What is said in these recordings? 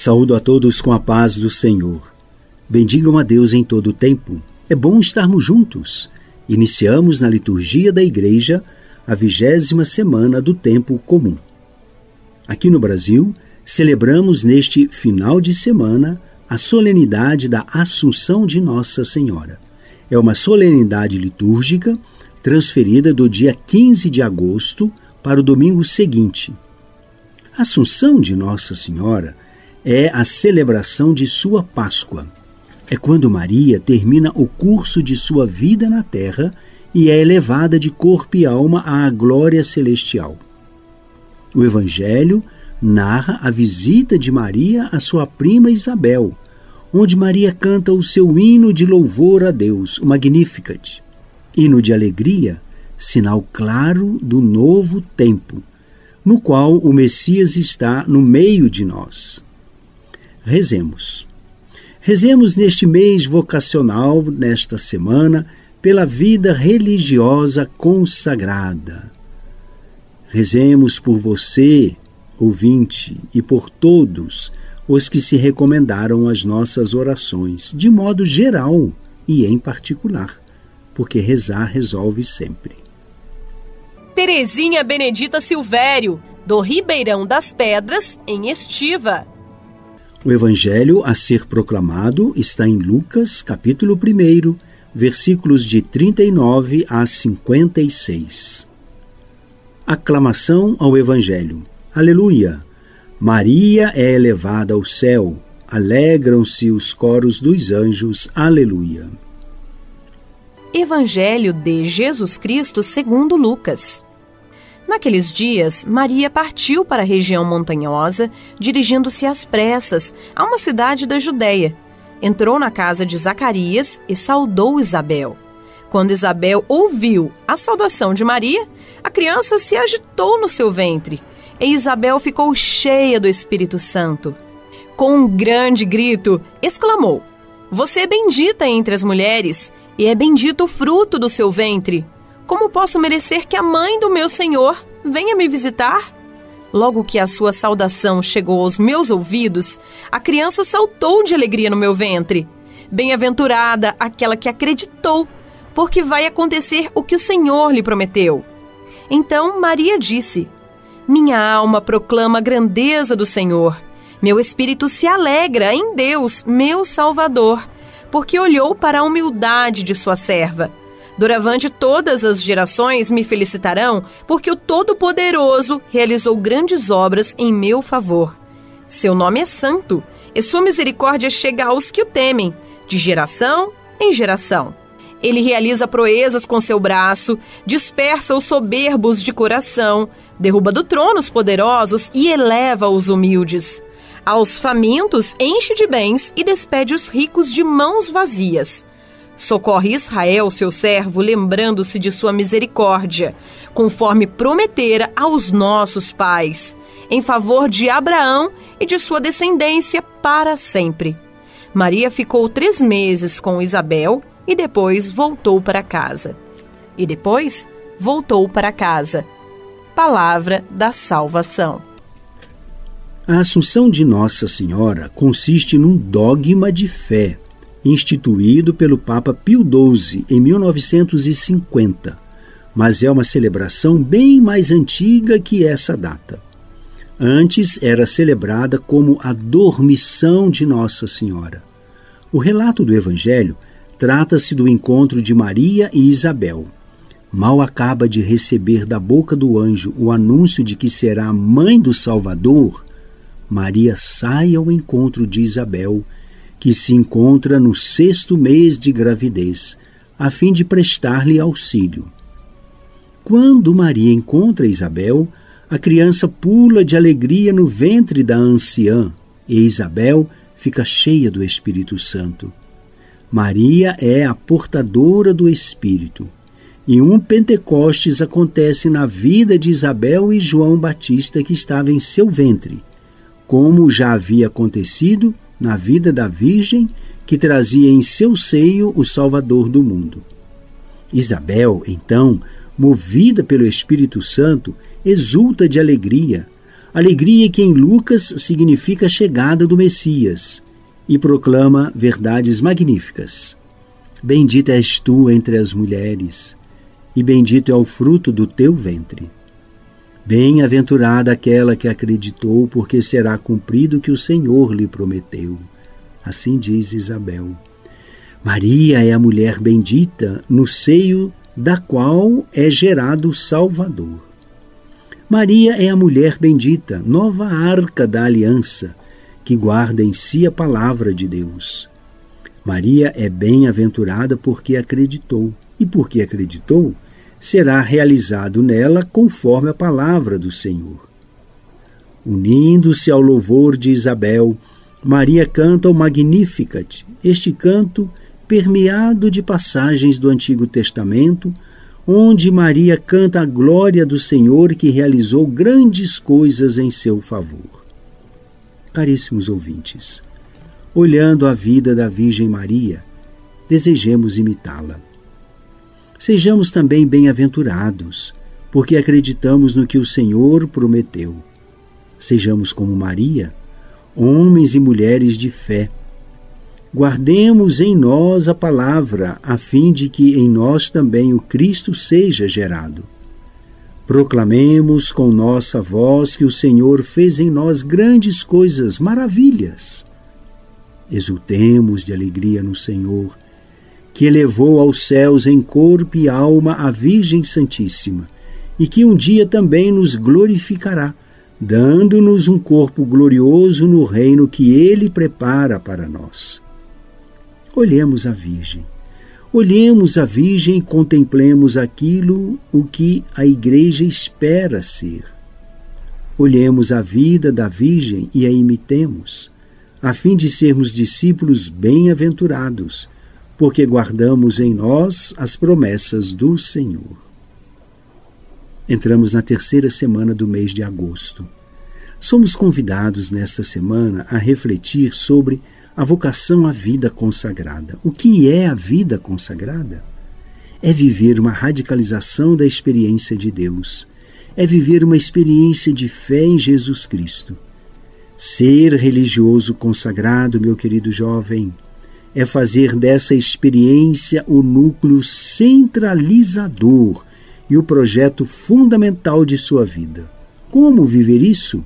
Saúdo a todos com a paz do Senhor. Bendigam a Deus em todo o tempo. É bom estarmos juntos. Iniciamos na liturgia da igreja a vigésima semana do tempo comum. Aqui no Brasil, celebramos neste final de semana a solenidade da Assunção de Nossa Senhora. É uma solenidade litúrgica transferida do dia 15 de agosto para o domingo seguinte. A Assunção de Nossa Senhora é a celebração de sua Páscoa. É quando Maria termina o curso de sua vida na terra e é elevada de corpo e alma à glória celestial. O Evangelho narra a visita de Maria à sua prima Isabel, onde Maria canta o seu hino de louvor a Deus, o Magnificat. Hino de alegria, sinal claro do novo tempo, no qual o Messias está no meio de nós. Rezemos. Rezemos neste mês vocacional, nesta semana, pela vida religiosa consagrada. Rezemos por você, ouvinte, e por todos os que se recomendaram as nossas orações, de modo geral e em particular, porque rezar resolve sempre. Terezinha Benedita Silvério, do Ribeirão das Pedras, em Estiva. O evangelho a ser proclamado está em Lucas, capítulo 1, versículos de 39 a 56. Aclamação ao evangelho. Aleluia! Maria é elevada ao céu. Alegram-se os coros dos anjos. Aleluia. Evangelho de Jesus Cristo segundo Lucas. Naqueles dias, Maria partiu para a região montanhosa, dirigindo-se às pressas a uma cidade da Judéia. Entrou na casa de Zacarias e saudou Isabel. Quando Isabel ouviu a saudação de Maria, a criança se agitou no seu ventre e Isabel ficou cheia do Espírito Santo. Com um grande grito, exclamou: Você é bendita entre as mulheres, e é bendito o fruto do seu ventre. Como posso merecer que a mãe do meu Senhor venha me visitar? Logo que a sua saudação chegou aos meus ouvidos, a criança saltou de alegria no meu ventre. Bem-aventurada aquela que acreditou, porque vai acontecer o que o Senhor lhe prometeu. Então Maria disse: Minha alma proclama a grandeza do Senhor. Meu espírito se alegra em Deus, meu Salvador, porque olhou para a humildade de sua serva. Doravante todas as gerações me felicitarão, porque o Todo-Poderoso realizou grandes obras em meu favor. Seu nome é santo, e sua misericórdia chega aos que o temem, de geração em geração. Ele realiza proezas com seu braço, dispersa os soberbos de coração, derruba do trono os poderosos e eleva os humildes. Aos famintos enche de bens e despede os ricos de mãos vazias. Socorre Israel, seu servo, lembrando-se de sua misericórdia, conforme prometera aos nossos pais, em favor de Abraão e de sua descendência para sempre. Maria ficou três meses com Isabel e depois voltou para casa. E depois voltou para casa. Palavra da salvação. A Assunção de Nossa Senhora consiste num dogma de fé instituído pelo Papa Pio XII em 1950, mas é uma celebração bem mais antiga que essa data. Antes era celebrada como a Dormição de Nossa Senhora. O relato do Evangelho trata-se do encontro de Maria e Isabel. Mal acaba de receber da boca do anjo o anúncio de que será mãe do Salvador, Maria sai ao encontro de Isabel que se encontra no sexto mês de gravidez, a fim de prestar-lhe auxílio. Quando Maria encontra Isabel, a criança pula de alegria no ventre da anciã. e Isabel fica cheia do Espírito Santo. Maria é a portadora do Espírito. E um Pentecostes acontece na vida de Isabel e João Batista que estava em seu ventre, como já havia acontecido na vida da Virgem que trazia em seu seio o Salvador do mundo. Isabel, então, movida pelo Espírito Santo, exulta de alegria, alegria que em Lucas significa a chegada do Messias, e proclama verdades magníficas. Bendita és tu entre as mulheres, e bendito é o fruto do teu ventre. Bem-aventurada aquela que acreditou, porque será cumprido o que o Senhor lhe prometeu. Assim diz Isabel. Maria é a mulher bendita no seio da qual é gerado o Salvador. Maria é a mulher bendita, nova arca da aliança, que guarda em si a palavra de Deus. Maria é bem-aventurada porque acreditou, e porque acreditou, será realizado nela conforme a palavra do Senhor. Unindo-se ao louvor de Isabel, Maria canta o Magnificat, este canto permeado de passagens do Antigo Testamento, onde Maria canta a glória do Senhor que realizou grandes coisas em seu favor. Caríssimos ouvintes, olhando a vida da Virgem Maria, desejemos imitá-la. Sejamos também bem-aventurados, porque acreditamos no que o Senhor prometeu. Sejamos como Maria, homens e mulheres de fé. Guardemos em nós a palavra, a fim de que em nós também o Cristo seja gerado. Proclamemos com nossa voz que o Senhor fez em nós grandes coisas, maravilhas. Exultemos de alegria no Senhor que elevou aos céus em corpo e alma a Virgem Santíssima, e que um dia também nos glorificará, dando-nos um corpo glorioso no reino que ele prepara para nós. Olhemos a Virgem. Olhemos a Virgem e contemplemos aquilo o que a Igreja espera ser. Olhemos a vida da Virgem e a imitemos, a fim de sermos discípulos bem-aventurados porque guardamos em nós as promessas do Senhor. Entramos na terceira semana do mês de agosto. Somos convidados nesta semana a refletir sobre a vocação à vida consagrada. O que é a vida consagrada? É viver uma radicalização da experiência de Deus. É viver uma experiência de fé em Jesus Cristo. Ser religioso consagrado, meu querido jovem, é fazer dessa experiência o núcleo centralizador e o projeto fundamental de sua vida. Como viver isso?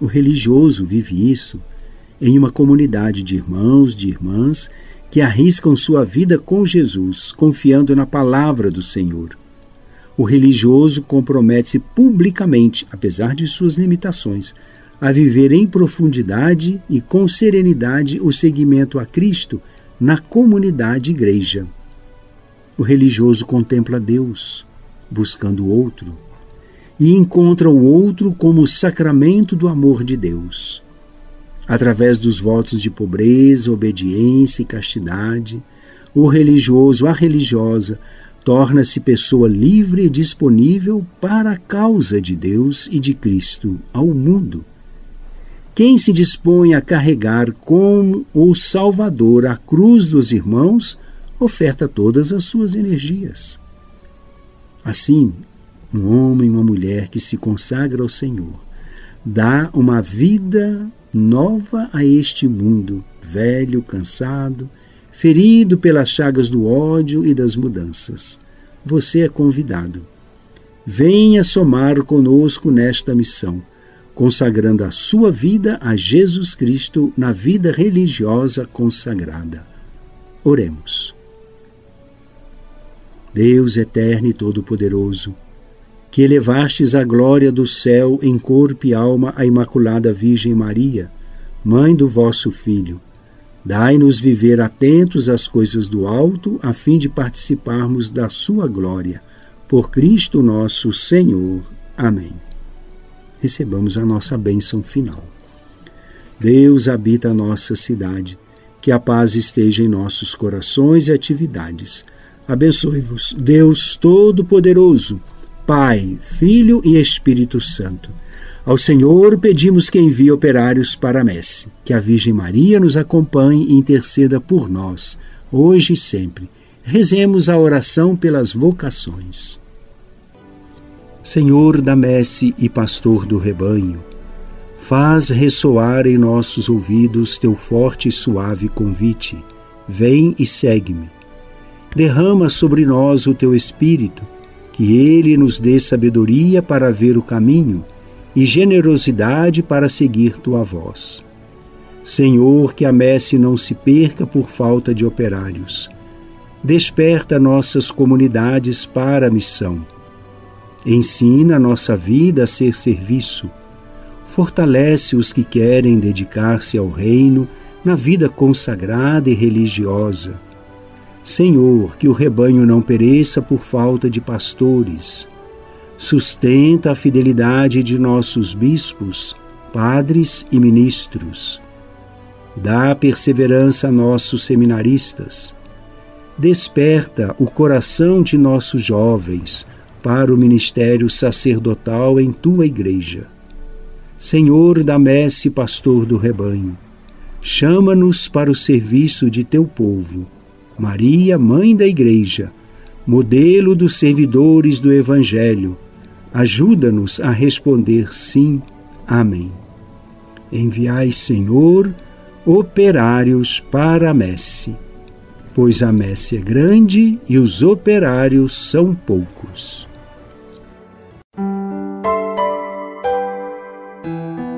O religioso vive isso em uma comunidade de irmãos, de irmãs que arriscam sua vida com Jesus, confiando na palavra do Senhor. O religioso compromete-se publicamente, apesar de suas limitações, a viver em profundidade e com serenidade o seguimento a Cristo na comunidade igreja. O religioso contempla Deus, buscando o outro, e encontra o outro como o sacramento do amor de Deus. Através dos votos de pobreza, obediência e castidade, o religioso, a religiosa, torna-se pessoa livre e disponível para a causa de Deus e de Cristo ao mundo. Quem se dispõe a carregar como o Salvador a cruz dos irmãos, oferta todas as suas energias. Assim, um homem e uma mulher que se consagra ao Senhor dá uma vida nova a este mundo, velho, cansado, ferido pelas chagas do ódio e das mudanças. Você é convidado. Venha somar conosco nesta missão consagrando a sua vida a Jesus Cristo na vida religiosa consagrada. Oremos. Deus eterno e todo-poderoso, que elevastes a glória do céu em corpo e alma a Imaculada Virgem Maria, mãe do vosso Filho, dai-nos viver atentos às coisas do alto, a fim de participarmos da sua glória. Por Cristo nosso Senhor. Amém recebamos a nossa bênção final. Deus habita a nossa cidade. Que a paz esteja em nossos corações e atividades. Abençoe-vos, Deus Todo-Poderoso, Pai, Filho e Espírito Santo. Ao Senhor pedimos que envie operários para a messe. Que a Virgem Maria nos acompanhe e interceda por nós, hoje e sempre. Rezemos a oração pelas vocações. Senhor da messe e pastor do rebanho, faz ressoar em nossos ouvidos teu forte e suave convite. Vem e segue-me. Derrama sobre nós o teu espírito, que ele nos dê sabedoria para ver o caminho e generosidade para seguir tua voz. Senhor, que a messe não se perca por falta de operários. Desperta nossas comunidades para a missão Ensina a nossa vida a ser serviço. Fortalece os que querem dedicar-se ao reino na vida consagrada e religiosa. Senhor, que o rebanho não pereça por falta de pastores. Sustenta a fidelidade de nossos bispos, padres e ministros. Dá perseverança a nossos seminaristas. Desperta o coração de nossos jovens para o ministério sacerdotal em tua igreja. Senhor da messe, pastor do rebanho, chama-nos para o serviço de teu povo. Maria, mãe da igreja, modelo dos servidores do evangelho, ajuda-nos a responder sim. Amém. Enviai, Senhor, operários para a messe, pois a messe é grande e os operários são poucos.